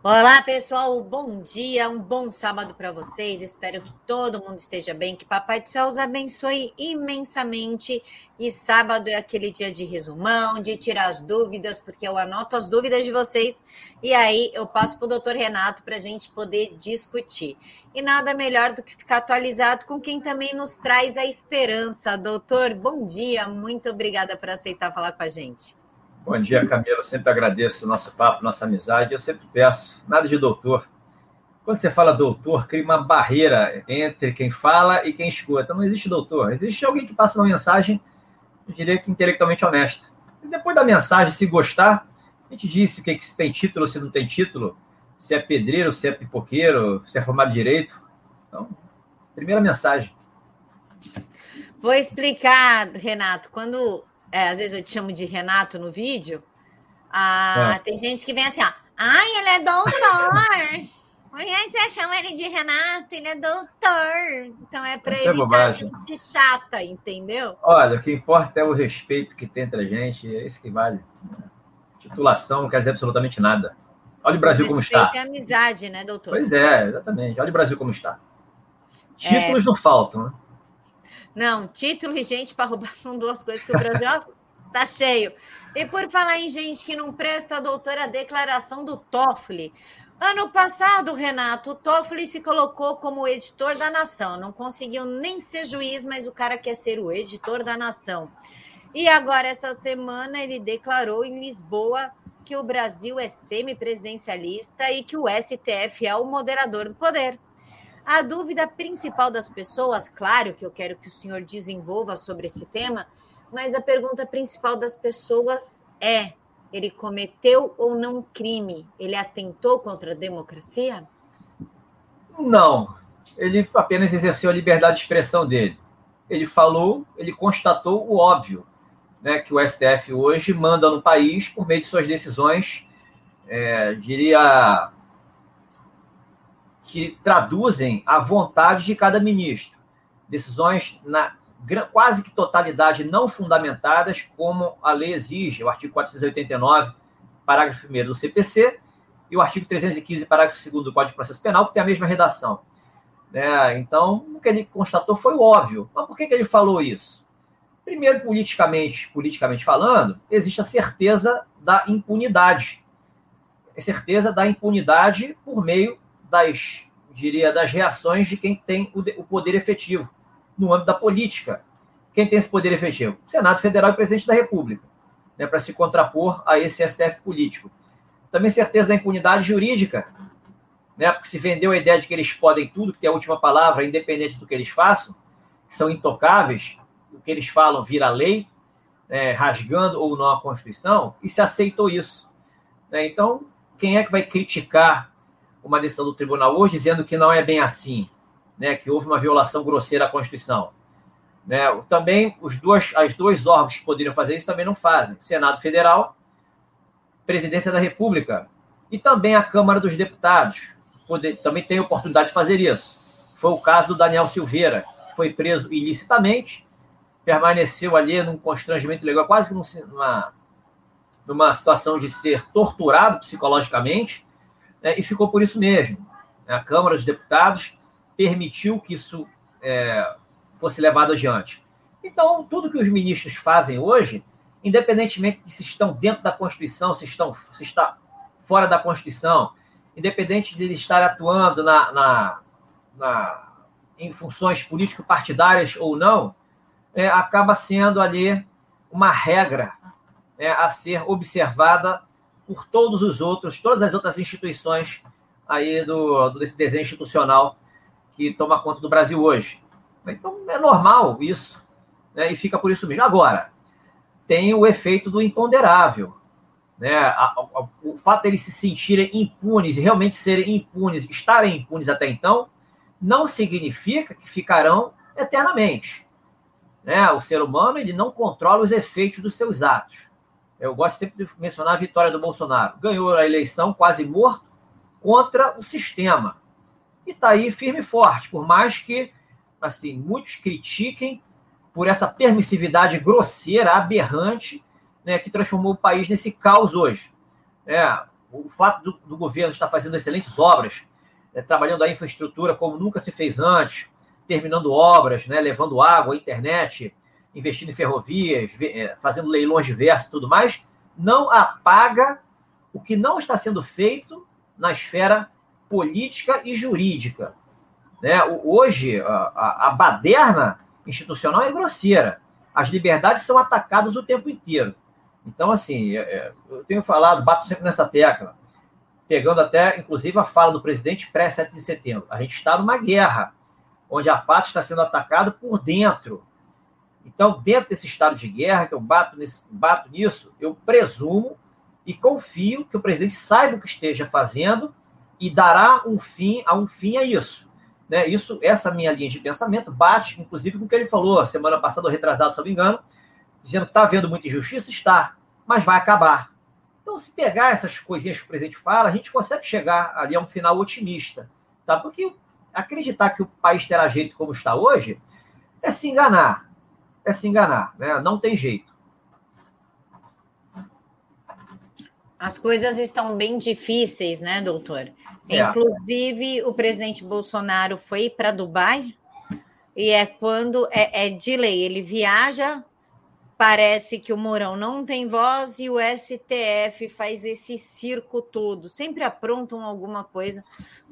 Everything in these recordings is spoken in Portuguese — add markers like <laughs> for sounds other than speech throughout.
Olá, pessoal, bom dia, um bom sábado para vocês. Espero que todo mundo esteja bem, que Papai do Céu os abençoe imensamente. E sábado é aquele dia de resumão, de tirar as dúvidas, porque eu anoto as dúvidas de vocês e aí eu passo para o doutor Renato para a gente poder discutir. E nada melhor do que ficar atualizado com quem também nos traz a esperança. Doutor, bom dia, muito obrigada por aceitar falar com a gente. Bom dia, Camila. Sempre agradeço o nosso papo, nossa amizade. Eu sempre peço, nada de doutor. Quando você fala doutor, cria uma barreira entre quem fala e quem escuta. Não existe doutor, existe alguém que passa uma mensagem, eu diria que intelectualmente honesta. E depois da mensagem, se gostar, a gente disse que, que se tem título, se não tem título, se é pedreiro, se é pipoqueiro, se é formado de direito. Então, primeira mensagem. Vou explicar, Renato. Quando é, às vezes eu te chamo de Renato no vídeo, ah, é. tem gente que vem assim, ó, ai, ele é doutor. <laughs> Por que você chama ele de Renato? Ele é doutor. Então é para evitar bobagem. gente chata, entendeu? Olha, o que importa é o respeito que tem entre a gente, é isso que vale. Titulação não quer dizer absolutamente nada. Olha o Brasil como está. É amizade, né, doutor? Pois é, exatamente. Olha o Brasil como está. Títulos é... não faltam, né? Não, título e gente para roubar são duas coisas que o Brasil <laughs> tá cheio. E por falar em gente que não presta, doutora, a declaração do Toffoli. Ano passado, Renato, o Toffoli se colocou como editor da nação. Não conseguiu nem ser juiz, mas o cara quer ser o editor da nação. E agora, essa semana, ele declarou em Lisboa que o Brasil é semipresidencialista e que o STF é o moderador do poder. A dúvida principal das pessoas, claro que eu quero que o senhor desenvolva sobre esse tema, mas a pergunta principal das pessoas é: ele cometeu ou não crime? Ele atentou contra a democracia? Não. Ele apenas exerceu a liberdade de expressão dele. Ele falou, ele constatou o óbvio, né, que o STF hoje manda no país por meio de suas decisões, é, diria que traduzem a vontade de cada ministro. Decisões na quase que totalidade não fundamentadas, como a lei exige, o artigo 489, parágrafo 1 do CPC, e o artigo 315, parágrafo 2 do Código de Processo Penal, que tem a mesma redação. É, então, o que ele constatou foi óbvio. Mas por que, que ele falou isso? Primeiro, politicamente, politicamente falando, existe a certeza da impunidade. A certeza da impunidade por meio das, diria, das reações de quem tem o, o poder efetivo no âmbito da política. Quem tem esse poder efetivo? Senado Federal e Presidente da República, né, para se contrapor a esse STF político. Também certeza da impunidade jurídica, né, porque se vendeu a ideia de que eles podem tudo, que tem a última palavra, independente do que eles façam, que são intocáveis, o que eles falam vira lei, é, rasgando ou não a Constituição, e se aceitou isso. Né? Então, quem é que vai criticar uma decisão do tribunal hoje dizendo que não é bem assim, né, que houve uma violação grosseira à Constituição. Né? Também os dois, as dois órgãos que poderiam fazer isso também não fazem: Senado Federal, Presidência da República e também a Câmara dos Deputados. Poder, também tem oportunidade de fazer isso. Foi o caso do Daniel Silveira, que foi preso ilicitamente, permaneceu ali num constrangimento legal, quase que numa, numa situação de ser torturado psicologicamente, né, e ficou por isso mesmo. A Câmara dos Deputados permitiu que isso é, fosse levado adiante. Então, tudo que os ministros fazem hoje, independentemente de se estão dentro da Constituição, se estão se está fora da Constituição, independente de estar atuando na, na, na em funções político-partidárias ou não, é, acaba sendo ali uma regra é, a ser observada por todos os outros, todas as outras instituições aí do, desse desenho institucional que toma conta do Brasil hoje. Então é normal isso, né? e fica por isso mesmo. Agora, tem o efeito do imponderável. Né? O fato de eles se sentirem impunes e realmente serem impunes, estarem impunes até então, não significa que ficarão eternamente. Né? O ser humano ele não controla os efeitos dos seus atos. Eu gosto sempre de mencionar a vitória do Bolsonaro. Ganhou a eleição quase morto, contra o sistema. E está aí firme e forte, por mais que assim muitos critiquem por essa permissividade grosseira, aberrante, né, que transformou o país nesse caos hoje. É, o fato do, do governo estar fazendo excelentes obras, é, trabalhando a infraestrutura como nunca se fez antes, terminando obras, né, levando água, internet, investindo em ferrovias, é, fazendo leilões diversos e tudo mais, não apaga o que não está sendo feito na esfera política e jurídica. Né? Hoje, a, a baderna institucional é grosseira. As liberdades são atacadas o tempo inteiro. Então, assim, é, é, eu tenho falado, bato sempre nessa tecla, pegando até, inclusive, a fala do presidente pré-7 de setembro. A gente está numa guerra, onde a pátria está sendo atacada por dentro. Então, dentro desse estado de guerra, que eu bato, nesse, bato nisso, eu presumo e confio que o presidente saiba o que esteja fazendo e dará um fim a um fim a isso. Né? Isso, essa minha linha de pensamento bate, inclusive, com o que ele falou semana passada, ou retrasado, se não me engano, dizendo que está havendo muita injustiça, está, mas vai acabar. Então, se pegar essas coisinhas que o presidente fala, a gente consegue chegar ali a um final otimista, tá? Porque acreditar que o país terá jeito como está hoje é se enganar, é se enganar, né? Não tem jeito. As coisas estão bem difíceis, né, doutor? É. Inclusive, o presidente Bolsonaro foi para Dubai e é quando é, é de lei, ele viaja parece que o Mourão não tem voz e o STF faz esse circo todo. Sempre aprontam alguma coisa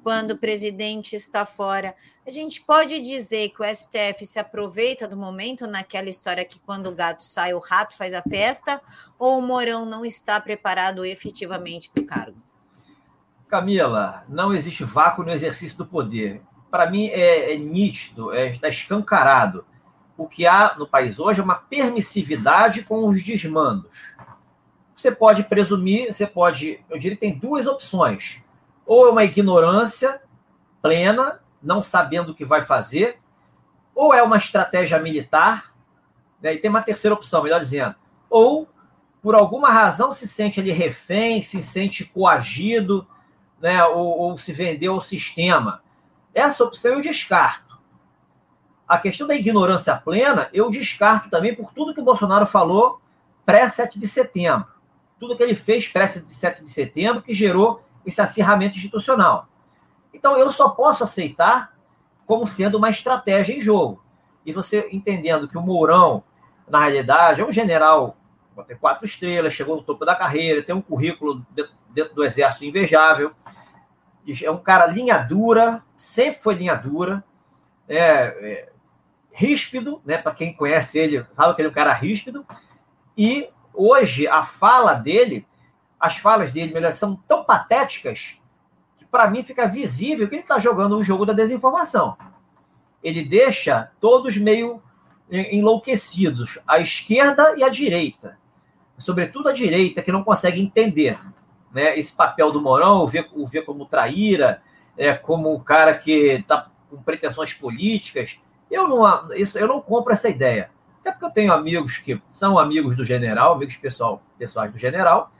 quando o presidente está fora. A gente pode dizer que o STF se aproveita do momento naquela história que quando o gato sai, o rato faz a festa, ou o Mourão não está preparado efetivamente para o cargo? Camila, não existe vácuo no exercício do poder. Para mim é, é nítido, é, está escancarado o que há no país hoje é uma permissividade com os desmandos. Você pode presumir, você pode, eu diria que tem duas opções. Ou é uma ignorância plena, não sabendo o que vai fazer, ou é uma estratégia militar, né? e tem uma terceira opção, melhor dizendo, ou por alguma razão se sente ali refém, se sente coagido, né? ou, ou se vendeu ao sistema. Essa opção eu descarto. A questão da ignorância plena, eu descarto também por tudo que o Bolsonaro falou pré-7 de setembro. Tudo que ele fez pré-7 de setembro que gerou esse acirramento institucional. Então, eu só posso aceitar como sendo uma estratégia em jogo. E você entendendo que o Mourão, na realidade, é um general, tem quatro estrelas, chegou no topo da carreira, tem um currículo dentro do exército invejável, é um cara linha dura, sempre foi linha dura, é, é ríspido, né? Para quem conhece ele, fala que ele é um cara ríspido. E hoje a fala dele, as falas dele, melhor, são tão patéticas que para mim fica visível que ele está jogando um jogo da desinformação. Ele deixa todos meio enlouquecidos, a esquerda e a direita, sobretudo a direita que não consegue entender, né? Esse papel do Morão, o ver, o ver como traíra, é como o cara que está com pretensões políticas eu não, isso, eu não compro essa ideia. Até porque eu tenho amigos que são amigos do general, amigos pessoal, pessoais do general,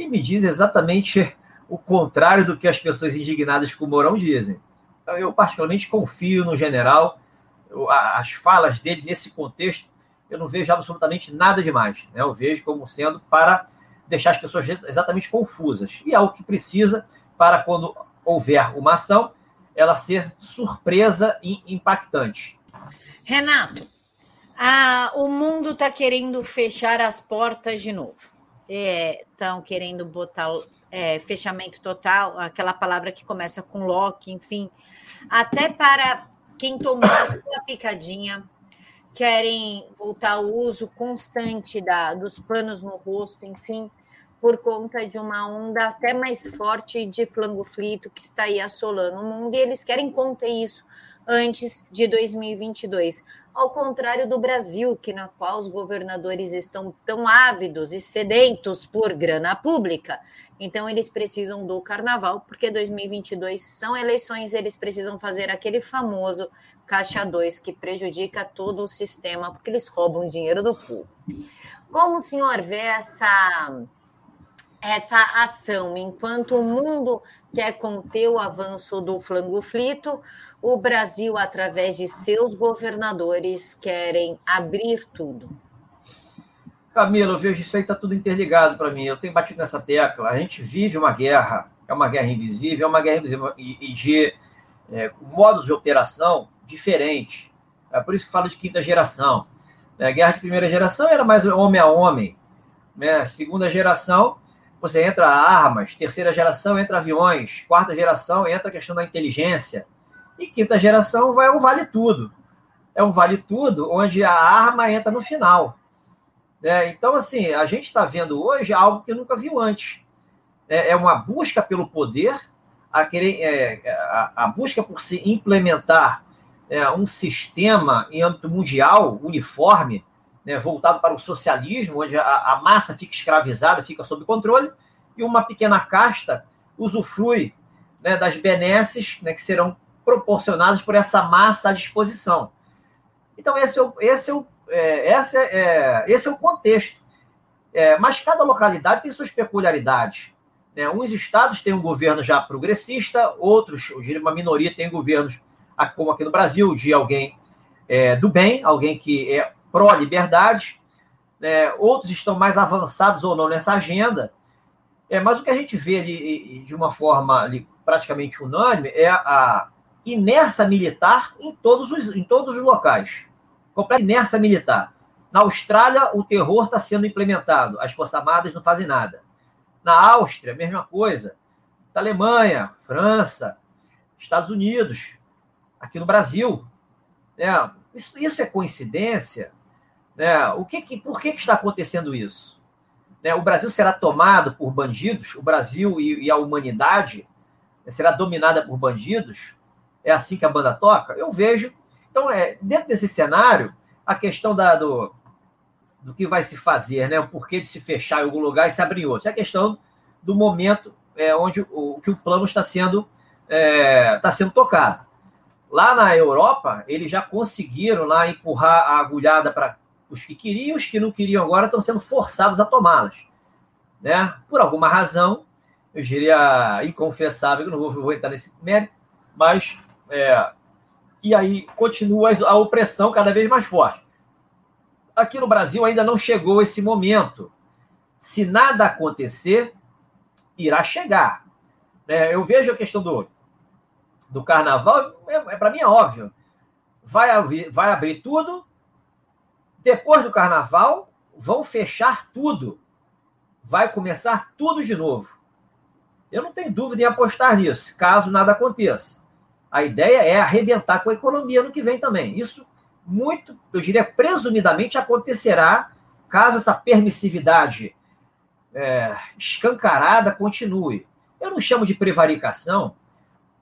e me dizem exatamente o contrário do que as pessoas indignadas com o Mourão dizem. Então, eu particularmente confio no general, eu, as falas dele nesse contexto, eu não vejo absolutamente nada demais. Né? Eu vejo como sendo para deixar as pessoas exatamente confusas. E é o que precisa para quando houver uma ação, ela ser surpresa e impactante. Renato, ah, o mundo está querendo fechar as portas de novo. Estão é, querendo botar é, fechamento total, aquela palavra que começa com lock, enfim. Até para quem tomou a sua picadinha, querem voltar ao uso constante da, dos panos no rosto, enfim, por conta de uma onda até mais forte de flango frito que está aí assolando o mundo, e eles querem conter isso antes de 2022. Ao contrário do Brasil, que na qual os governadores estão tão ávidos e sedentos por grana pública, então eles precisam do carnaval, porque 2022 são eleições, eles precisam fazer aquele famoso caixa 2 que prejudica todo o sistema, porque eles roubam dinheiro do povo. Como o senhor vê essa essa ação, enquanto o mundo quer conter o avanço do flango flito, o Brasil, através de seus governadores, querem abrir tudo. Camila, eu vejo isso aí está tudo interligado para mim. Eu tenho batido nessa tecla. A gente vive uma guerra, é uma guerra invisível, é uma guerra invisível e, de é, modos de operação diferentes. É por isso que falo de quinta geração. A é, guerra de primeira geração era mais homem a homem. Né? Segunda geração, você entra armas. Terceira geração entra aviões. Quarta geração entra a questão da inteligência. E quinta geração vai um vale tudo. É um vale tudo onde a arma entra no final. É, então, assim, a gente está vendo hoje algo que nunca viu antes. É, é uma busca pelo poder, a, querer, é, a, a, busca por se implementar é, um sistema em âmbito mundial, uniforme, né, voltado para o socialismo, onde a, a, massa fica escravizada, fica sob controle, e uma pequena casta usufrui né, das benesses né, que serão proporcionadas por essa massa à disposição. Então, esse é o, esse é o é, essa é, é, esse é o contexto. É, mas cada localidade tem suas peculiaridades. Né? Uns estados têm um governo já progressista, outros, eu diria uma minoria, tem governos, como aqui no Brasil, de alguém é, do bem, alguém que é pró-liberdade. Né? Outros estão mais avançados ou não nessa agenda. É, mas o que a gente vê ali, de uma forma ali, praticamente unânime é a inércia militar em todos os, em todos os locais completa inércia militar. Na Austrália, o terror está sendo implementado, as Forças Armadas não fazem nada. Na Áustria, mesma coisa. Na Alemanha, França, Estados Unidos, aqui no Brasil. Né? Isso, isso é coincidência? Né? O que, que, por que, que está acontecendo isso? Né? O Brasil será tomado por bandidos? O Brasil e, e a humanidade será dominada por bandidos? É assim que a banda toca? Eu vejo então, é, dentro desse cenário, a questão da, do, do que vai se fazer, né? o porquê de se fechar em algum lugar e se abrir em outro, é a questão do momento é, onde o, que o plano está sendo, é, está sendo tocado. Lá na Europa, eles já conseguiram lá empurrar a agulhada para os que queriam, os que não queriam agora estão sendo forçados a tomá-las. Né? Por alguma razão, eu diria inconfessável, eu não vou, vou entrar nesse mérito, mas é, e aí continua a opressão cada vez mais forte. Aqui no Brasil ainda não chegou esse momento. Se nada acontecer, irá chegar. É, eu vejo a questão do, do carnaval, é, é para mim é óbvio. Vai, vai abrir tudo, depois do carnaval, vão fechar tudo. Vai começar tudo de novo. Eu não tenho dúvida em apostar nisso, caso nada aconteça. A ideia é arrebentar com a economia no que vem também. Isso, muito, eu diria, presumidamente acontecerá caso essa permissividade é, escancarada continue. Eu não chamo de prevaricação,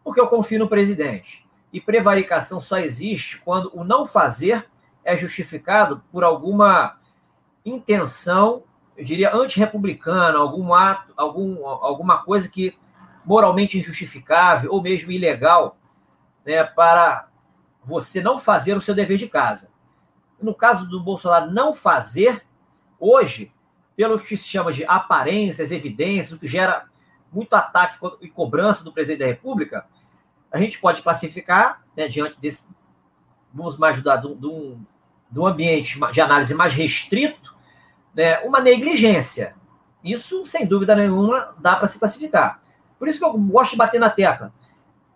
porque eu confio no presidente. E prevaricação só existe quando o não fazer é justificado por alguma intenção, eu diria, antirrepublicana, algum ato, algum, alguma coisa que moralmente injustificável ou mesmo ilegal né, para você não fazer o seu dever de casa. No caso do Bolsonaro não fazer, hoje, pelo que se chama de aparências, evidências, o que gera muito ataque e cobrança do presidente da República, a gente pode classificar, né, diante desse, vamos mais ajudar, de um, de um ambiente de análise mais restrito, né, uma negligência. Isso, sem dúvida nenhuma, dá para se classificar. Por isso que eu gosto de bater na tecla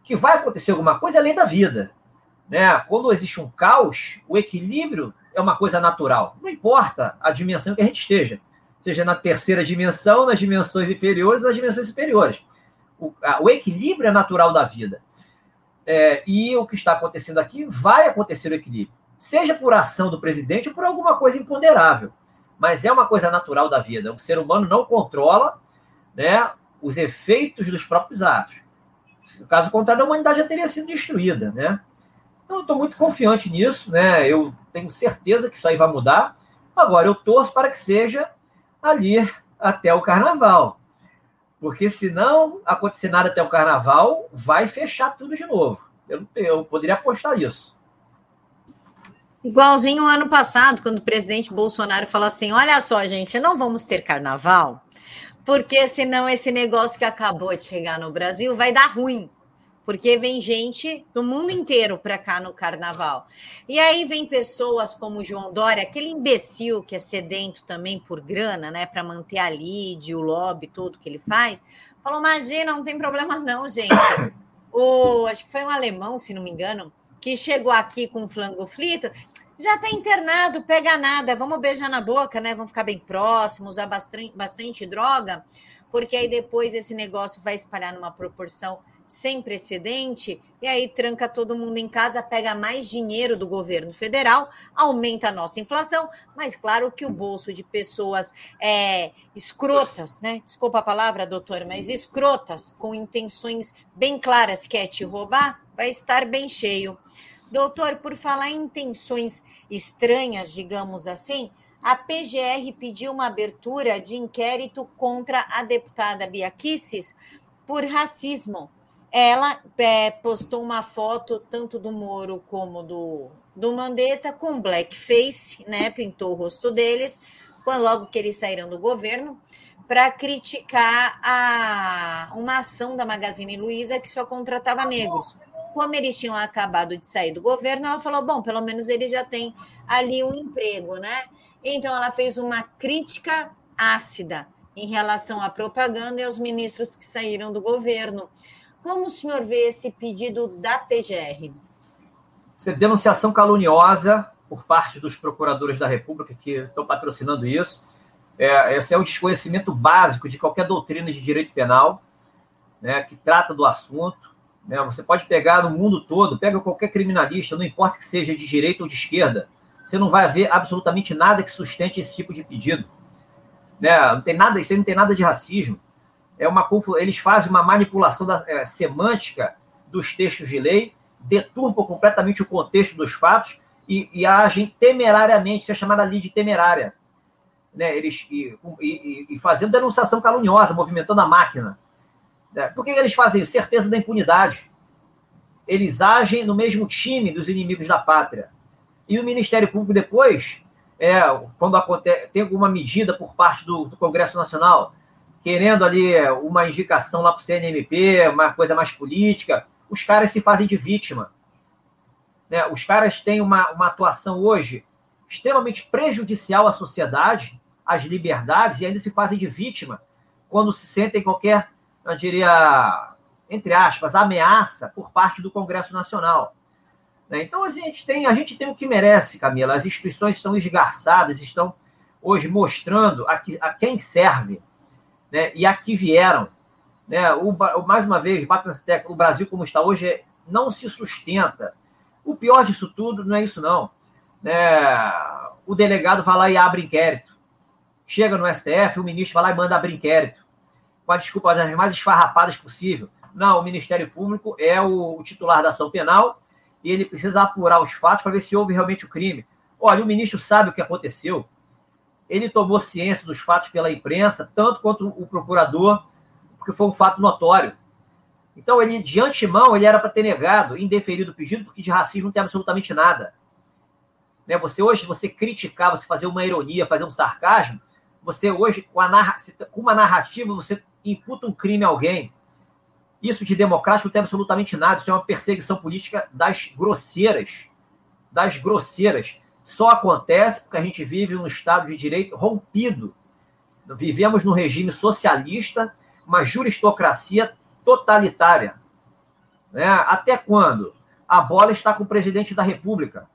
que vai acontecer alguma coisa além da vida. Né? Quando existe um caos, o equilíbrio é uma coisa natural. Não importa a dimensão que a gente esteja, seja na terceira dimensão, nas dimensões inferiores, nas dimensões superiores. O, a, o equilíbrio é natural da vida. É, e o que está acontecendo aqui vai acontecer o equilíbrio, seja por ação do presidente ou por alguma coisa imponderável. Mas é uma coisa natural da vida. O ser humano não controla né, os efeitos dos próprios atos. Caso contrário, a humanidade já teria sido destruída, né? Então, eu estou muito confiante nisso, né? Eu tenho certeza que isso aí vai mudar. Agora, eu torço para que seja ali até o carnaval. Porque se não acontecer nada até o carnaval, vai fechar tudo de novo. Eu, eu poderia apostar isso. Igualzinho o ano passado, quando o presidente Bolsonaro falou assim: olha só, gente, não vamos ter carnaval, porque senão esse negócio que acabou de chegar no Brasil vai dar ruim porque vem gente do mundo inteiro para cá no carnaval. E aí vem pessoas como o João Dória, aquele imbecil que é sedento também por grana, né, para manter a lead, o lobby, tudo que ele faz. Falou: imagina, não tem problema não, gente. <coughs> O, acho que foi um alemão, se não me engano, que chegou aqui com um flango frito. Já está internado, pega nada, vamos beijar na boca, né? Vamos ficar bem próximos, usar bastante, bastante droga, porque aí depois esse negócio vai espalhar numa proporção sem precedente, e aí tranca todo mundo em casa, pega mais dinheiro do governo federal, aumenta a nossa inflação, mas claro que o bolso de pessoas é, escrotas, né? Desculpa a palavra, doutor, mas escrotas, com intenções bem claras, quer te roubar, vai estar bem cheio. Doutor, por falar em intenções estranhas, digamos assim, a PGR pediu uma abertura de inquérito contra a deputada Bia Kicis por racismo ela é, postou uma foto tanto do Moro como do, do Mandetta com blackface, né? Pintou o rosto deles, quando logo que eles saíram do governo, para criticar a, uma ação da Magazine Luiza que só contratava negros. Como eles tinham acabado de sair do governo, ela falou: bom, pelo menos eles já têm ali um emprego, né? Então ela fez uma crítica ácida em relação à propaganda e aos ministros que saíram do governo. Como o senhor vê esse pedido da PGR? Você denunciação caluniosa por parte dos procuradores da República que estão patrocinando isso. É, esse é o desconhecimento básico de qualquer doutrina de direito penal né, que trata do assunto. Né? Você pode pegar no mundo todo, pega qualquer criminalista, não importa que seja de direita ou de esquerda, você não vai ver absolutamente nada que sustente esse tipo de pedido. Né? Não tem nada, isso aí não tem nada de racismo é uma eles fazem uma manipulação da, é, semântica dos textos de lei, deturpam completamente o contexto dos fatos e, e agem temerariamente, isso é chamada lei de temerária. Né? Eles, e, e, e, fazendo denunciação caluniosa, movimentando a máquina. Né? Por que eles fazem isso? Certeza da impunidade. Eles agem no mesmo time dos inimigos da pátria. E o Ministério Público depois, é, quando acontece, tem alguma medida por parte do, do Congresso Nacional, querendo ali uma indicação lá para o CNMP, uma coisa mais política, os caras se fazem de vítima. Né? Os caras têm uma, uma atuação hoje extremamente prejudicial à sociedade, às liberdades, e ainda se fazem de vítima quando se sentem qualquer, eu diria, entre aspas, ameaça por parte do Congresso Nacional. Né? Então a gente, tem, a gente tem o que merece, Camila. As instituições estão esgarçadas, estão hoje mostrando a, que, a quem serve né, e aqui vieram. Né, o, mais uma vez, o Brasil como está hoje não se sustenta. O pior disso tudo não é isso, não. Né, o delegado vai lá e abre inquérito. Chega no STF, o ministro vai lá e manda abrir inquérito. Com a desculpa das mais esfarrapadas possível. Não, o Ministério Público é o, o titular da ação penal e ele precisa apurar os fatos para ver se houve realmente o crime. Olha, o ministro sabe o que aconteceu ele tomou ciência dos fatos pela imprensa, tanto quanto o procurador, porque foi um fato notório. Então, ele, de antemão, ele era para ter negado, indeferido o pedido, porque de racismo não tem absolutamente nada. Né? Você hoje, você criticar, você fazer uma ironia, fazer um sarcasmo, você hoje, com, narra, com uma narrativa, você imputa um crime a alguém. Isso de democrático não tem absolutamente nada, isso é uma perseguição política das grosseiras. Das grosseiras só acontece porque a gente vive num Estado de direito rompido. Vivemos num regime socialista, uma juristocracia totalitária. Né? Até quando? A bola está com o presidente da República.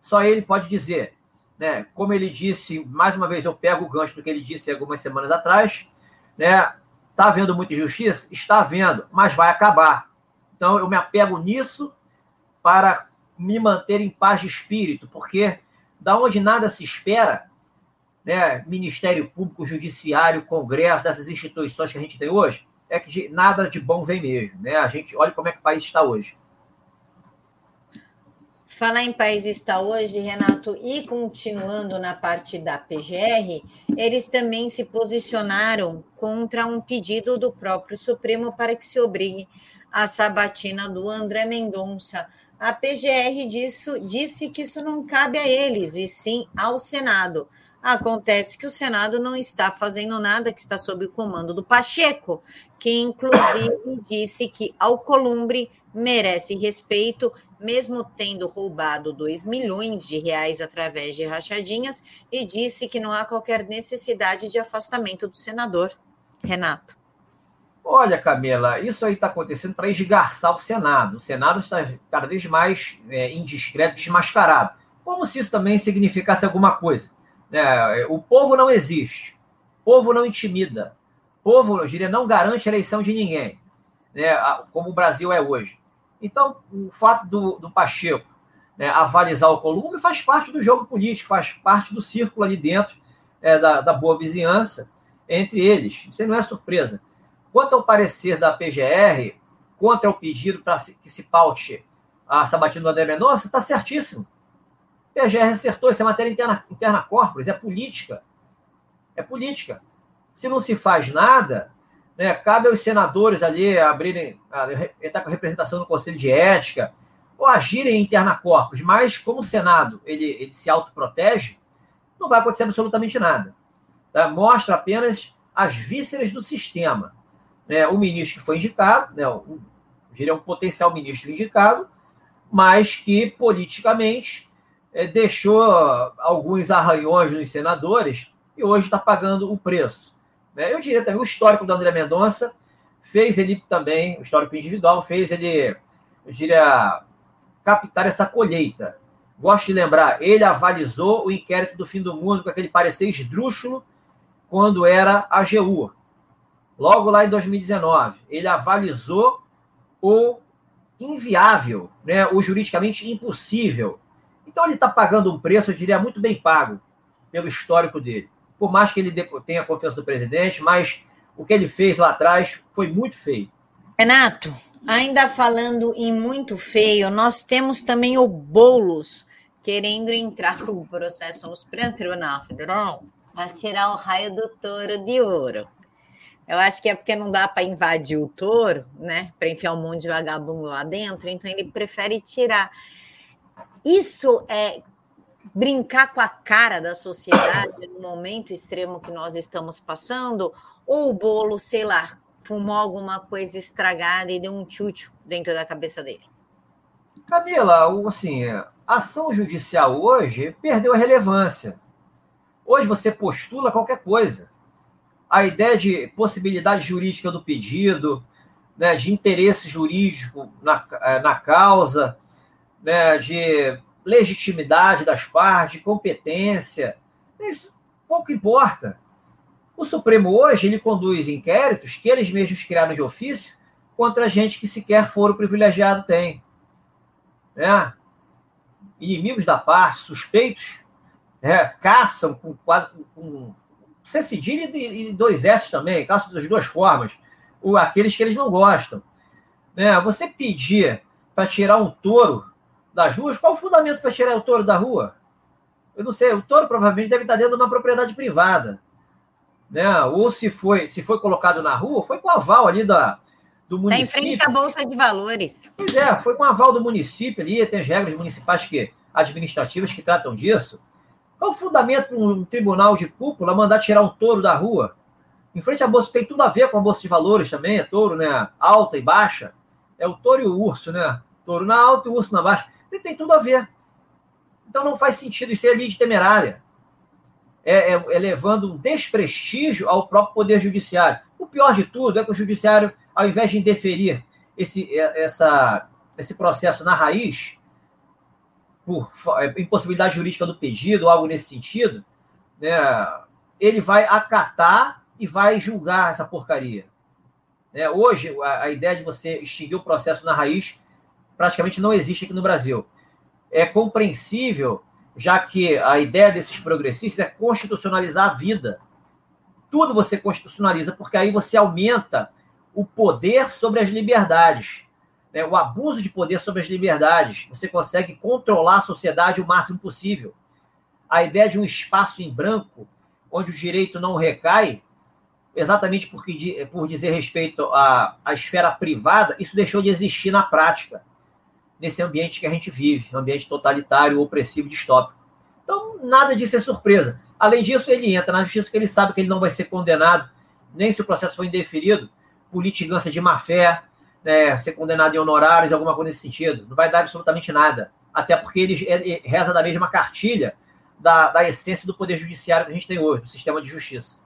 Só ele pode dizer. Né? Como ele disse, mais uma vez eu pego o gancho do que ele disse algumas semanas atrás, né? Está havendo muita injustiça? Está havendo, mas vai acabar. Então eu me apego nisso para me manter em paz de espírito, porque da onde nada se espera, né, Ministério Público, Judiciário, Congresso, dessas instituições que a gente tem hoje, é que nada de bom vem mesmo. Né? A gente olha como é que o país está hoje. Falar em país está hoje, Renato, e continuando na parte da PGR, eles também se posicionaram contra um pedido do próprio Supremo para que se obrigue a sabatina do André Mendonça a PGR disso, disse que isso não cabe a eles, e sim ao Senado. Acontece que o Senado não está fazendo nada, que está sob o comando do Pacheco, que inclusive <coughs> disse que Alcolumbre merece respeito, mesmo tendo roubado 2 milhões de reais através de rachadinhas, e disse que não há qualquer necessidade de afastamento do senador. Renato. Olha, Camila, isso aí está acontecendo para esgarçar o Senado. O Senado está cada vez mais é, indiscreto, desmascarado. Como se isso também significasse alguma coisa. Né? O povo não existe. O povo não intimida. O povo, eu diria, não garante a eleição de ninguém, né? como o Brasil é hoje. Então, o fato do, do Pacheco né, avalizar o Columbo faz parte do jogo político, faz parte do círculo ali dentro é, da, da boa vizinhança entre eles. Isso não é surpresa. Quanto ao parecer da PGR contra o pedido para que se paute a sabatina do André Mendonça, está certíssimo. A PGR acertou, isso é matéria interna, interna corporis, é política. É política. Se não se faz nada, né, cabe aos senadores ali abrirem, entrar com representação no Conselho de Ética, ou agirem interna corpus, mas como o Senado ele, ele se autoprotege, não vai acontecer absolutamente nada. Tá? Mostra apenas as vísceras do sistema né, o ministro que foi indicado, né, um, é um potencial ministro indicado, mas que politicamente é, deixou alguns arranhões nos senadores e hoje está pagando o preço. Né? Eu diria também o histórico do André Mendonça fez ele também, o histórico individual, fez ele, eu diria, captar essa colheita. Gosto de lembrar, ele avalizou o inquérito do fim do mundo com aquele parecer esdrúxulo quando era AGU, logo lá em 2019, ele avalizou o inviável, né, o juridicamente impossível. Então ele está pagando um preço, eu diria, muito bem pago pelo histórico dele. Por mais que ele tenha a confiança do presidente, mas o que ele fez lá atrás foi muito feio. Renato, ainda falando em muito feio, nós temos também o Boulos querendo entrar com o processo no Supremo Tribunal Federal para tirar o raio do touro de ouro. Eu acho que é porque não dá para invadir o touro, né? Para enfiar um monte de vagabundo lá dentro, então ele prefere tirar. Isso é brincar com a cara da sociedade no momento extremo que nós estamos passando, ou o bolo, sei lá, fumou alguma coisa estragada e deu um tchutchu dentro da cabeça dele? Camila, assim, a ação judicial hoje perdeu a relevância. Hoje você postula qualquer coisa a ideia de possibilidade jurídica do pedido, né, de interesse jurídico na, eh, na causa, né, de legitimidade das partes, de competência, isso pouco importa. O Supremo hoje ele conduz inquéritos que eles mesmos criaram de ofício contra gente que sequer foro privilegiado tem. Né? Inimigos da paz, suspeitos, né, caçam com quase com C cedilha e dois S também, caso das duas formas, o, aqueles que eles não gostam. Né? Você pedir para tirar um touro das ruas, qual o fundamento para tirar o touro da rua? Eu não sei, o touro provavelmente deve estar dentro de uma propriedade privada. Né? Ou se foi, se foi colocado na rua, foi com aval ali da, do município. Está em frente à Bolsa de Valores. Pois é, foi com aval do município ali, tem as regras municipais que, administrativas que tratam disso. Qual o fundamento para um tribunal de cúpula mandar tirar um touro da rua? Em frente à bolsa, tem tudo a ver com a bolsa de valores também, é touro, né? Alta e baixa. É o touro e o urso, né? Touro na alta e urso na baixa. Tem, tem tudo a ver. Então não faz sentido isso é de temerária. É, é, é, levando um desprestígio ao próprio Poder Judiciário. O pior de tudo é que o Judiciário, ao invés de indeferir esse, é, essa, esse processo na raiz, por é, impossibilidade jurídica do pedido, algo nesse sentido, né, ele vai acatar e vai julgar essa porcaria. Né, hoje, a, a, ideia de você extinguir o processo na raiz praticamente não existe aqui no Brasil. É compreensível, já que a ideia desses progressistas é constitucionalizar a vida. Tudo você constitucionaliza, porque aí você aumenta o poder sobre as liberdades né, o abuso de poder sobre as liberdades. Você consegue controlar a sociedade o máximo possível. A ideia de um espaço em branco, onde o direito não recai, exatamente porque, por dizer respeito à, à esfera privada, isso deixou de existir na prática, nesse ambiente que a gente vive, um ambiente totalitário, opressivo, distópico. Então, nada disso é surpresa. Além disso, ele entra na justiça que ele sabe que ele não vai ser condenado, nem se o processo for indeferido, por litigância de má-fé, né, ser condenado em honorários, alguma coisa nesse sentido. Não vai dar absolutamente nada. Até porque ele, ele reza da mesma cartilha da, da essência do poder judiciário que a gente tem hoje, do sistema de justiça.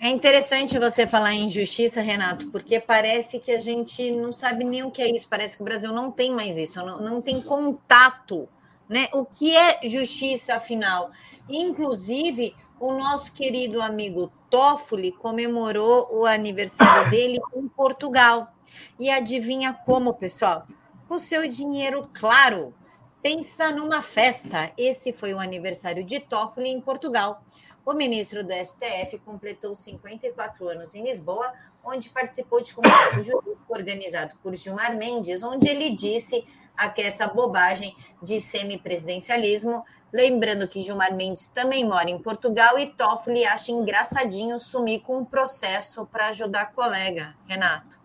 É interessante você falar em justiça, Renato, porque parece que a gente não sabe nem o que é isso. Parece que o Brasil não tem mais isso, não, não tem contato, né? O que é justiça, afinal? Inclusive, o nosso querido amigo Toffoli comemorou o aniversário <coughs> dele em Portugal. E adivinha como, pessoal? O seu dinheiro, claro. Pensa numa festa. Esse foi o aniversário de Toffoli em Portugal. O ministro do STF completou 54 anos em Lisboa, onde participou de congresso <coughs> jurídico organizado por Gilmar Mendes, onde ele disse que essa bobagem de semipresidencialismo. Lembrando que Gilmar Mendes também mora em Portugal e Toffoli acha engraçadinho sumir com um processo para ajudar a colega. Renato.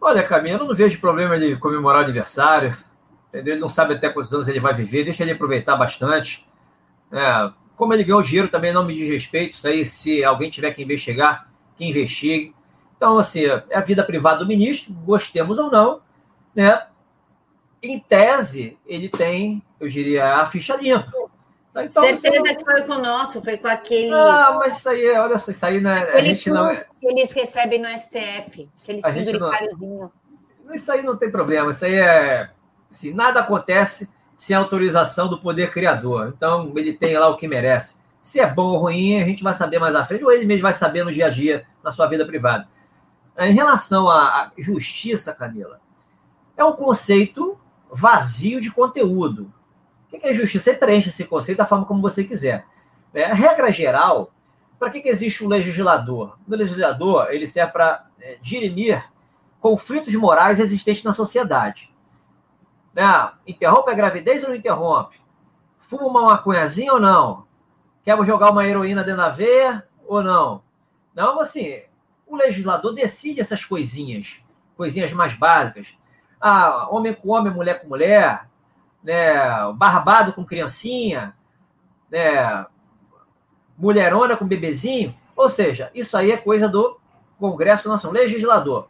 Olha, Camila, eu não vejo problema de comemorar o aniversário. Entendeu? Ele não sabe até quantos anos ele vai viver, deixa ele aproveitar bastante. É, como ele ganhou dinheiro, também não me diz respeito. Isso aí, se alguém tiver que investigar, que investigue. Então, assim, é a vida privada do ministro, gostemos ou não, né? Em tese, ele tem, eu diria, a ficha limpa. Então, Certeza que foi com o nosso, foi com aqueles. Ah, mas isso aí, olha só, isso aí não é. A gente não que eles recebem no STF, aqueles penduricáriozinhos. Não... Isso aí não tem problema, isso aí é. Assim, nada acontece sem autorização do poder criador. Então, ele tem lá o que merece. Se é bom ou ruim, a gente vai saber mais à frente, ou ele mesmo vai saber no dia a dia, na sua vida privada. Em relação à justiça, Camila, é um conceito vazio de conteúdo. O que é justiça? Você preenche esse conceito da forma como você quiser. É, a regra geral, para que, que existe o legislador? O legislador ele serve para é, dirimir conflitos morais existentes na sociedade. Né? Interrompe a gravidez ou não interrompe? Fuma uma maconhazinha ou não? Quer jogar uma heroína dentro da veia ou não? Não, assim, o legislador decide essas coisinhas, coisinhas mais básicas. Ah, homem com homem, mulher com mulher, né? Barbado com criancinha, né? Mulherona com bebezinho. Ou seja, isso aí é coisa do Congresso Nacional, legislador.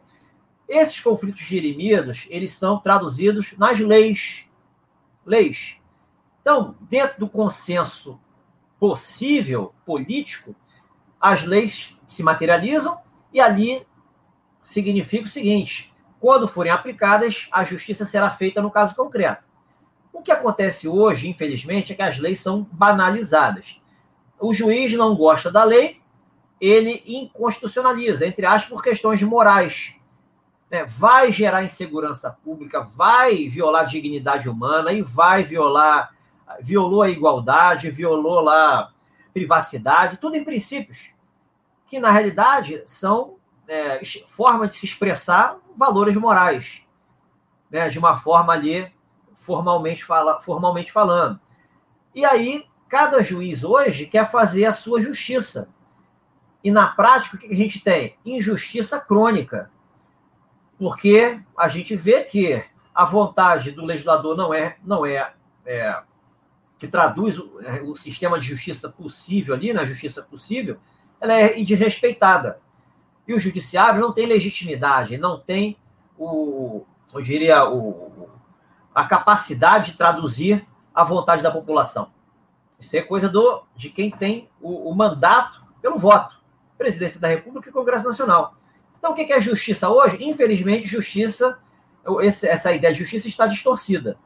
Esses conflitos dirimidos, eles são traduzidos nas leis. Leis. Então, dentro do consenso possível político, as leis se materializam e ali significa o seguinte: quando forem aplicadas, a justiça será feita no caso concreto. O que acontece hoje, infelizmente, é que as leis são banalizadas. O juiz não gosta da lei, ele inconstitucionaliza, entre aspas, por questões morais né, vai gerar insegurança pública, vai violar a dignidade humana e vai violar, violou a igualdade, violou lá privacidade, tudo em princípios que na realidade são é, formas de se expressar valores morais, né, de uma forma ali formalmente, fala, formalmente falando. E aí cada juiz hoje quer fazer a sua justiça. E na prática o que a gente tem? Injustiça crônica porque a gente vê que a vontade do legislador não é, não é, é que traduz o, é, o, sistema de justiça possível ali, na justiça possível, ela é desrespeitada. E o judiciário não tem legitimidade, não tem o, eu diria, o, a capacidade de traduzir a vontade da população. Isso é coisa do, de quem tem o, o mandato pelo voto. Presidência da República e Congresso Nacional. Então, o que é justiça hoje? Infelizmente, justiça, essa ideia de justiça está distorcida.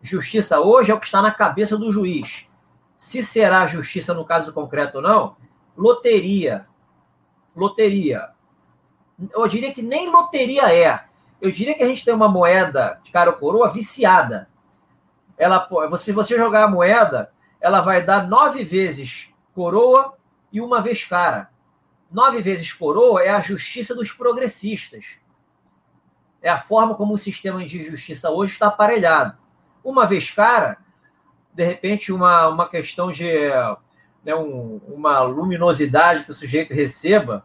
Justiça hoje é o que está na cabeça do juiz. Se será justiça no caso concreto ou não, loteria. Loteria. Eu diria que nem loteria é. Eu diria que a gente tem uma moeda de cara ou coroa viciada. Ela, se você jogar a moeda, ela vai dar nove vezes coroa e uma vez cara nove vezes coroa é a justiça dos progressistas. É a forma como o sistema de justiça hoje está aparelhado. Uma vez cara, de repente, uma, uma questão de né, um, uma luminosidade que o sujeito receba,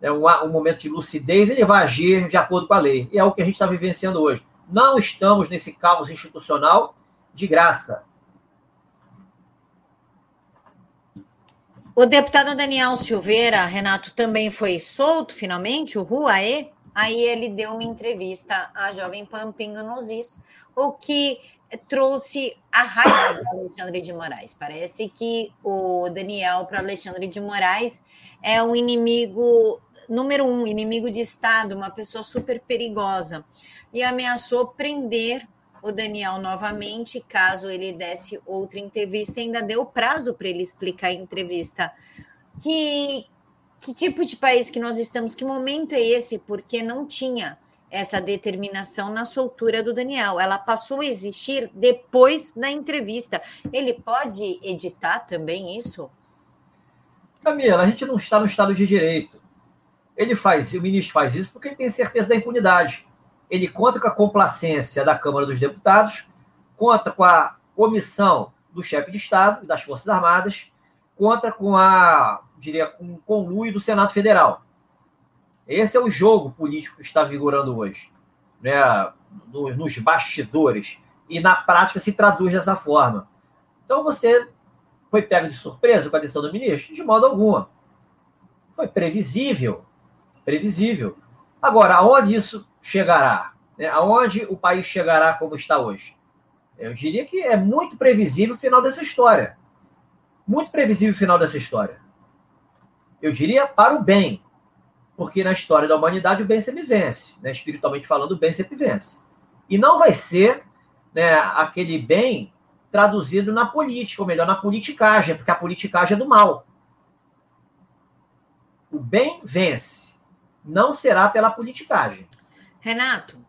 né, um, um momento de lucidez, ele vai agir de acordo com a lei. E é o que a gente está vivenciando hoje. Não estamos nesse caos institucional de graça. O deputado Daniel Silveira, Renato, também foi solto finalmente, o Ruaê. Aí ele deu uma entrevista à Jovem Pan Pingo nos Is, o que trouxe a raiva do Alexandre de Moraes. Parece que o Daniel para Alexandre de Moraes é um inimigo número um, inimigo de Estado, uma pessoa super perigosa, e ameaçou prender o Daniel novamente, caso ele desse outra entrevista, ainda deu prazo para ele explicar a entrevista. Que, que tipo de país que nós estamos? Que momento é esse? Porque não tinha essa determinação na soltura do Daniel. Ela passou a existir depois da entrevista. Ele pode editar também isso? Camila, a gente não está no Estado de Direito. Ele faz, o ministro faz isso porque ele tem certeza da impunidade. Ele conta com a complacência da Câmara dos Deputados, conta com a omissão do chefe de Estado e das Forças Armadas, conta com a, diria, com o conluio do Senado Federal. Esse é o jogo político que está vigorando hoje, né? nos bastidores. E na prática se traduz dessa forma. Então você foi pego de surpresa com a decisão do ministro? De modo algum. Foi previsível. Previsível. Agora, aonde isso chegará? Né? Aonde o país chegará como está hoje? Eu diria que é muito previsível o final dessa história. Muito previsível o final dessa história. Eu diria para o bem. Porque na história da humanidade o bem sempre vence. Né? Espiritualmente falando, o bem sempre vence. E não vai ser né, aquele bem traduzido na política, ou melhor, na politicagem, porque a politicagem é do mal. O bem vence. Não será pela politicagem. Renato,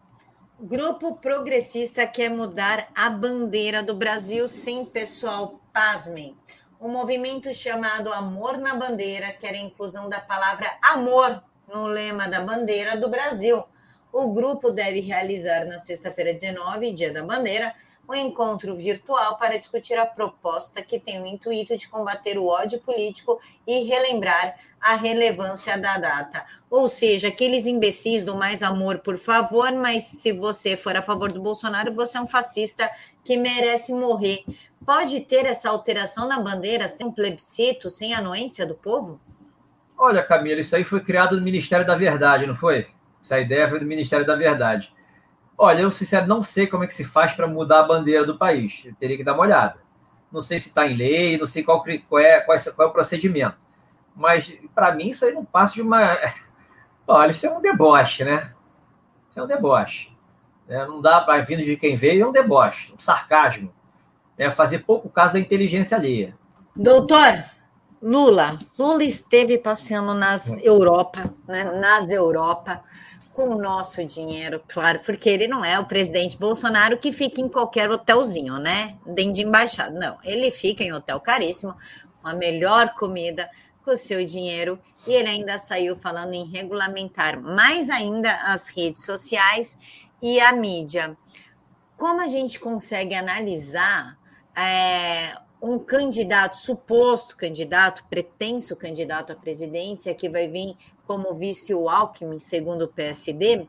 grupo progressista quer mudar a bandeira do Brasil sem pessoal, pasmem. O movimento chamado Amor na Bandeira quer a inclusão da palavra amor no lema da bandeira do Brasil. O grupo deve realizar na sexta-feira 19, dia da bandeira, um encontro virtual para discutir a proposta que tem o intuito de combater o ódio político e relembrar a relevância da data. Ou seja, aqueles imbecis do mais amor, por favor, mas se você for a favor do Bolsonaro, você é um fascista que merece morrer. Pode ter essa alteração na bandeira sem plebiscito, sem anuência do povo? Olha, Camila, isso aí foi criado no Ministério da Verdade, não foi? Essa ideia foi do Ministério da Verdade. Olha, eu sinceramente não sei como é que se faz para mudar a bandeira do país. Eu teria que dar uma olhada. Não sei se está em lei, não sei qual, qual, é, qual, é, qual é o procedimento. Mas, para mim, isso aí não passa de uma. <laughs> Olha, isso é um deboche, né? Isso é um deboche. É, não dá para vindo de quem veio, é um deboche, um sarcasmo. É fazer pouco caso da inteligência alheia. Doutor, Lula. Lula esteve passeando nas Europa, né, nas Europa, com o nosso dinheiro, claro, porque ele não é o presidente Bolsonaro que fica em qualquer hotelzinho, né? Dentro de embaixada. Não, ele fica em hotel caríssimo, uma melhor comida com o seu dinheiro e ele ainda saiu falando em regulamentar mais ainda as redes sociais e a mídia. Como a gente consegue analisar é, um candidato, suposto candidato, pretenso candidato à presidência, que vai vir como vice o Alckmin, segundo o PSD,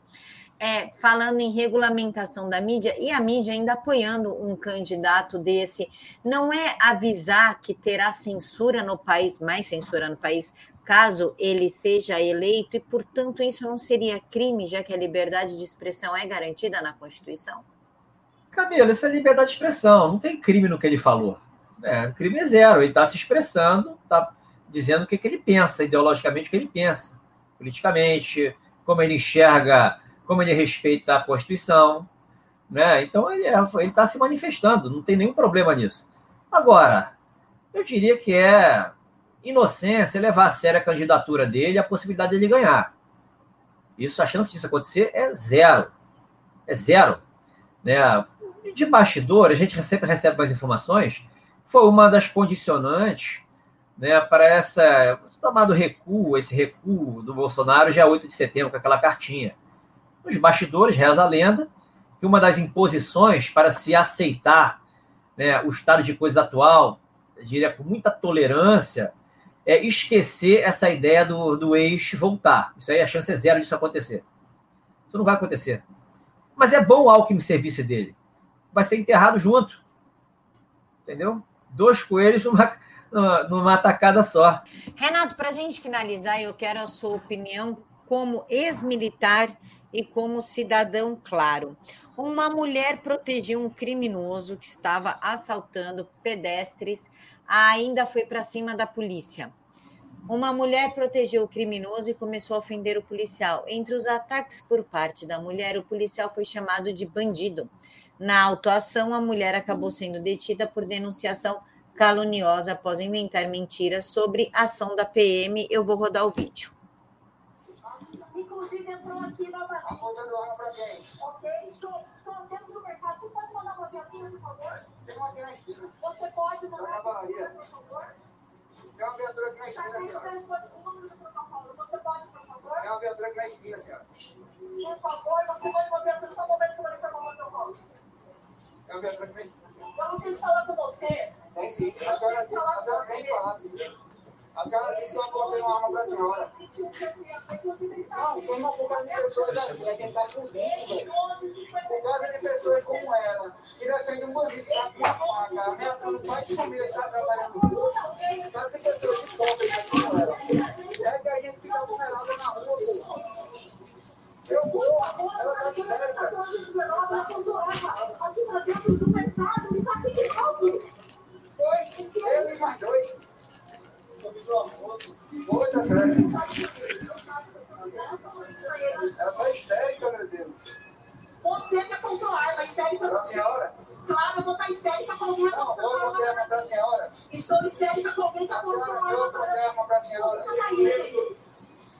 é, falando em regulamentação da mídia e a mídia ainda apoiando um candidato desse, não é avisar que terá censura no país, mais censura no país, caso ele seja eleito, e, portanto, isso não seria crime, já que a liberdade de expressão é garantida na Constituição? Camila, isso é liberdade de expressão, não tem crime no que ele falou. É, crime é zero, ele está se expressando, está dizendo o que, que ele pensa, ideologicamente o que ele pensa politicamente, como ele enxerga, como ele respeita a Constituição. Né? Então, ele é, está se manifestando, não tem nenhum problema nisso. Agora, eu diria que é inocência levar a sério a candidatura dele a possibilidade dele ganhar. Isso, a chance disso acontecer é zero. É zero. Né? De bastidor, a gente sempre recebe mais informações, foi uma das condicionantes né, para essa chamado recuo, esse recuo do Bolsonaro já é 8 de setembro, com aquela cartinha. Nos bastidores, reza a lenda, que uma das imposições para se aceitar né, o estado de coisa atual, diria com muita tolerância, é esquecer essa ideia do, do ex voltar. Isso aí a chance é zero disso acontecer. Isso não vai acontecer. Mas é bom o Alckmin serviço dele. Vai ser enterrado junto. Entendeu? Dois coelhos numa, numa tacada só. Renato, para a gente finalizar, eu quero a sua opinião como ex-militar e como cidadão claro. Uma mulher protegeu um criminoso que estava assaltando pedestres, ainda foi para cima da polícia. Uma mulher protegeu o criminoso e começou a ofender o policial. Entre os ataques por parte da mulher, o policial foi chamado de bandido. Na autuação, a mulher acabou sendo detida por denunciação caluniosa após inventar mentiras sobre a ação da PM. Eu vou rodar o vídeo. Inclusive, entrou aqui novamente. A moça do para quem? Ok, estou, estou dentro do mercado. Você pode mandar uma viatura, por favor? Tem uma aqui na esquina. Você pode mandar uma viatura, por favor? Tem uma viatura aqui na esquina, senhora. Você pode, por favor? Tem uma viatura aqui na esquina, senhora. Por favor, você pode uma viatura só um momento que eu vou informar o meu Eu não tenho que falar com você. Tem sim. A senhora tem que falar, sim. A senhora disse que eu apontei uma arma para a senhora. Não, foi uma porra de pessoas assim, é quem está com velho. Por causa de pessoas como ela, que defende um bandido que está com uma faca, ameaçando o pai de família que está trabalhando no posto. Por causa de pessoas hipócritas como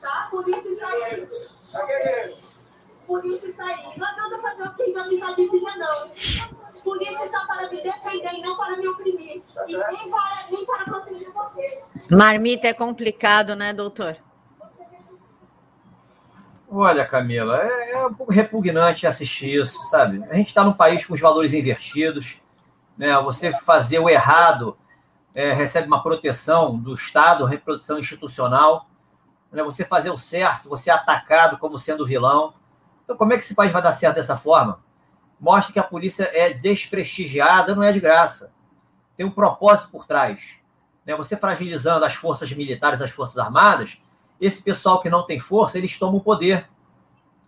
Tá? A polícia está aí. Tá querendo? Polícia está aí. Não adianta fazer o que de amizadezinha, não polícia está para me defender e não para me oprimir. Tá e nem para, nem para proteger você. Marmita é complicado, né, doutor? Olha, Camila, é, é um pouco repugnante assistir isso, sabe? A gente está num país com os valores invertidos, né? Você fazer o errado é, recebe uma proteção do Estado, reprodução institucional. Né? Você fazer o certo, você é atacado como sendo vilão. Então, como é que esse país vai dar certo dessa forma? mostra que a polícia é desprestigiada, não é de graça. Tem um propósito por trás. Né? Você fragilizando as forças militares, as forças armadas, esse pessoal que não tem força, eles tomam o poder.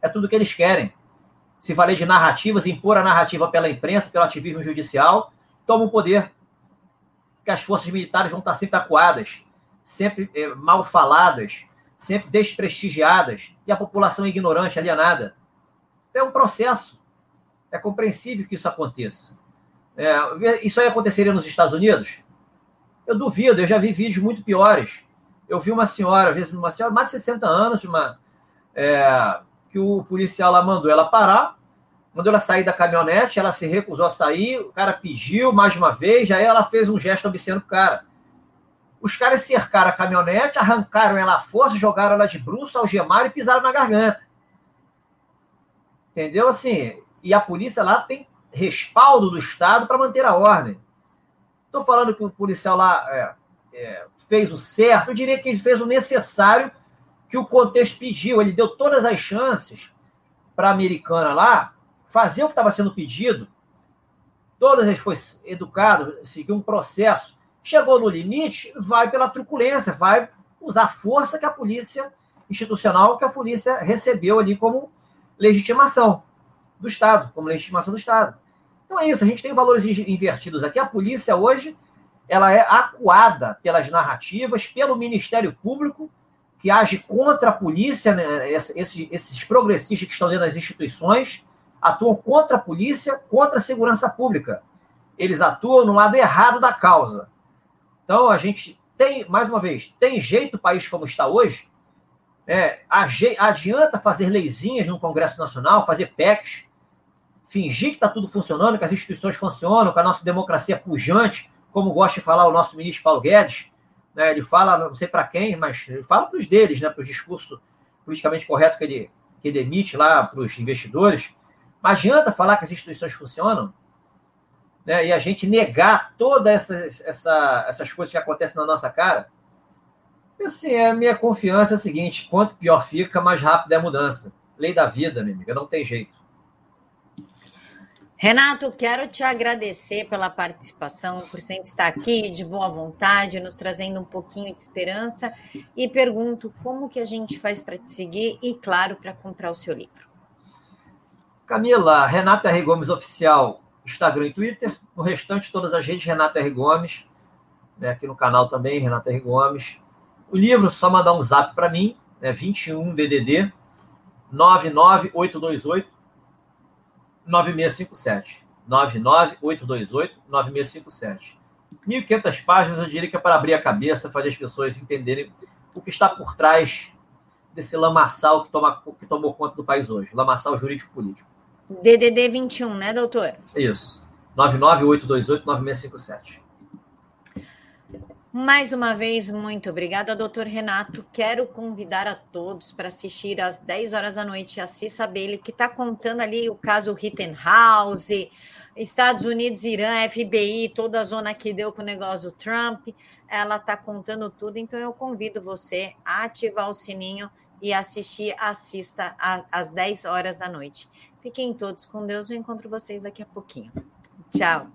É tudo que eles querem. Se valer de narrativas, impor a narrativa pela imprensa, pelo ativismo judicial, tomam o poder. Que as forças militares vão estar sempre acuadas, sempre é, mal faladas, sempre desprestigiadas, e a população ignorante, alienada. É um processo. É compreensível que isso aconteça. É, isso aí aconteceria nos Estados Unidos? Eu duvido, eu já vi vídeos muito piores. Eu vi uma senhora, às vezes uma senhora, mais de 60 anos, uma, é, que o policial lá mandou ela parar, mandou ela sair da caminhonete, ela se recusou a sair, o cara pediu mais uma vez, aí ela fez um gesto obsceno pro cara. Os caras cercaram a caminhonete, arrancaram ela à força, jogaram ela de bruxo, algemaram e pisaram na garganta. Entendeu? Assim, e a polícia lá tem respaldo do Estado para manter a ordem. Estou falando que o policial lá é, é, fez o certo, eu diria que ele fez o necessário que o contexto pediu. Ele deu todas as chances para a americana lá fazer o que estava sendo pedido. Todas ele foi educado, seguiu um processo. Chegou no limite, vai pela truculência, vai usar a força que a polícia institucional, que a polícia recebeu ali como legitimação do Estado, como legitimação do Estado. Então é isso, a gente tem valores invertidos aqui. A polícia hoje ela é acuada pelas narrativas, pelo Ministério Público, que age contra a polícia, né? esses, esses progressistas que estão dentro das instituições, atuam contra a polícia, contra a segurança pública. Eles atuam no lado errado da causa. Então a gente tem, mais uma vez, tem jeito o país como está hoje? É, adianta fazer leizinhas no Congresso Nacional, fazer PECs, fingir que está tudo funcionando, que as instituições funcionam, que a nossa democracia é pujante, como gosta de falar o nosso ministro Paulo Guedes. Né? Ele fala, não sei para quem, mas ele fala para os deles, né? para o discurso politicamente correto que ele, que ele emite lá para os investidores. Mas adianta falar que as instituições funcionam né? e a gente negar todas essas, essa, essas coisas que acontecem na nossa cara. Assim, a minha confiança é a seguinte: quanto pior fica, mais rápida é a mudança. Lei da vida, minha amiga, não tem jeito. Renato, quero te agradecer pela participação, por sempre estar aqui de boa vontade, nos trazendo um pouquinho de esperança e pergunto como que a gente faz para te seguir e, claro, para comprar o seu livro. Camila, Renata R. Gomes Oficial, Instagram e Twitter. No restante, todas as redes, Renata R. Gomes. Né, aqui no canal também, Renata R. Gomes. O livro, só mandar um zap para mim, né, 21 DDD 99828 9657. 99828 9657. 1.500 páginas, eu diria que é para abrir a cabeça, fazer as pessoas entenderem o que está por trás desse lamaçal que, toma, que tomou conta do país hoje, lamaçal jurídico-político. DDD 21, né, doutor? Isso. 99828-9657. Mais uma vez, muito obrigada, doutor Renato. Quero convidar a todos para assistir às 10 horas da noite a Cissa Bailey, que está contando ali o caso Rittenhouse, Estados Unidos, Irã, FBI, toda a zona que deu com o negócio do Trump. Ela está contando tudo, então eu convido você a ativar o sininho e assistir, assista às 10 horas da noite. Fiquem todos com Deus, eu encontro vocês daqui a pouquinho. Tchau.